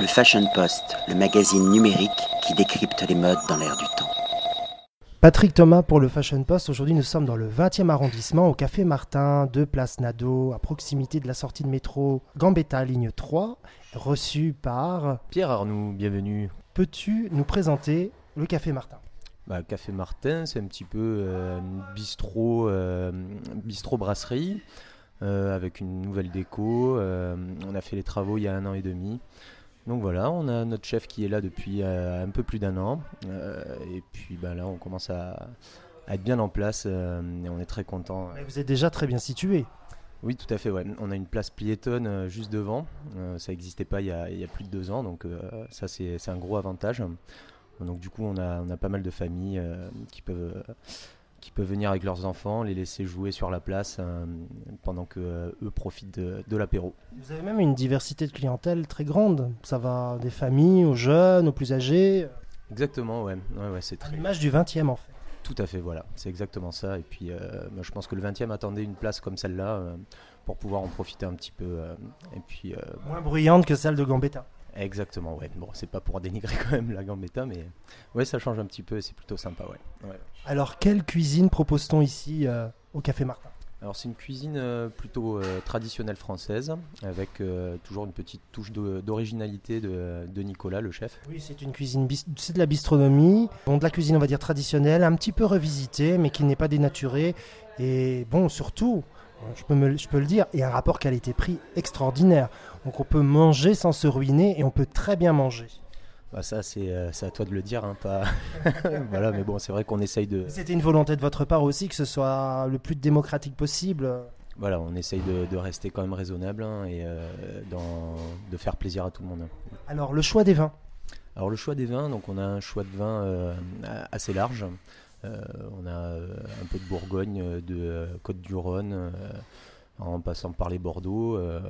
Le Fashion Post, le magazine numérique qui décrypte les modes dans l'air du temps. Patrick Thomas pour le Fashion Post. Aujourd'hui, nous sommes dans le 20e arrondissement, au Café Martin, de Place Nadeau, à proximité de la sortie de métro Gambetta, ligne 3, reçu par Pierre Arnoux. Bienvenue. Peux-tu nous présenter le Café Martin? Bah, Café Martin, c'est un petit peu euh, une bistrot, euh, bistrot brasserie euh, avec une nouvelle déco. on a fait les travaux il y a un an et demi. Donc voilà, on a notre chef qui est là depuis un peu plus d'un an. et puis bah, là, on commence à, être bien en place et on est très content. Vous êtes déjà très bien situé. Oui, tout à fait. Ouais. On a une place piétonne juste devant. ça n'existait pas il y, a, il y, a, plus de deux ans, donc ça c'est un gros avantage. Donc du coup, on a, on a pas mal de familles euh, qui peuvent qui peuvent venir avec leurs enfants, les laisser jouer sur la place euh, pendant que euh, eux profitent de, l'apéro. Vous avez même une diversité de clientèle très grande. Ça va des familles aux jeunes, aux plus âgés. Exactement, ouais. ouais, c'est très. L'image du 20e en fait. Tout à fait, voilà. C'est exactement ça. Et puis, moi, je pense que le 20e attendait une place comme celle-là pour pouvoir en profiter un petit peu. et puis. Moins bruyante que celle de Gambetta. Exactement, ouais. Bon, c'est pas pour dénigrer quand même la gambetta, mais ouais, ça change un petit peu et c'est plutôt sympa, ouais. Alors, quelle cuisine propose-t-on ici euh, au Café Martin? Alors c'est une cuisine euh, plutôt euh, traditionnelle française, avec toujours une petite touche d'originalité de, de, Nicolas, le chef. Oui, c'est une cuisine, c'est de la bistronomie, bon, de la cuisine on va dire traditionnelle, un petit peu revisitée, mais qui n'est pas dénaturée. Et bon, surtout, je peux, je peux le dire, a un rapport qualité-prix extraordinaire. Donc on peut manger sans se ruiner et on peut très bien manger. Bah ça, c'est euh, à toi de le dire, hein, pas. voilà, mais bon, c'est vrai qu'on essaye de. C'était une volonté de votre part aussi que ce soit le plus démocratique possible. Voilà, on essaye de, rester quand même raisonnable hein, et euh, dans, de faire plaisir à tout le monde. Alors, le choix des vins Alors, le choix des vins, donc on a un choix de vins euh, assez large. On a un peu de Bourgogne, de Côte-du-Rhône en passant par les Bordeaux. Euh,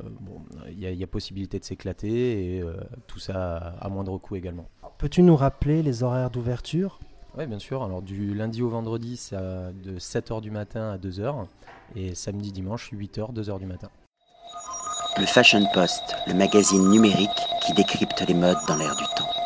il y, a possibilité de s'éclater et euh, tout ça à, moindre coût également. Peux-tu nous rappeler les horaires d'ouverture? Oui, bien sûr. Alors, du lundi au vendredi, c'est de 7h du matin à 2h. Et samedi, dimanche, 8h, 2h du matin. Le Fashion Post, le magazine numérique qui décrypte les modes dans l'air du temps.